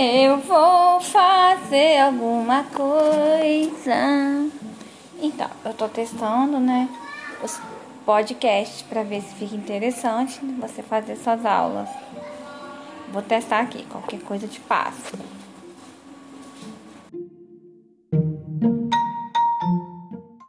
Eu vou fazer alguma coisa. Então, eu tô testando, né, os podcasts para ver se fica interessante você fazer suas aulas. Vou testar aqui, qualquer coisa de passo.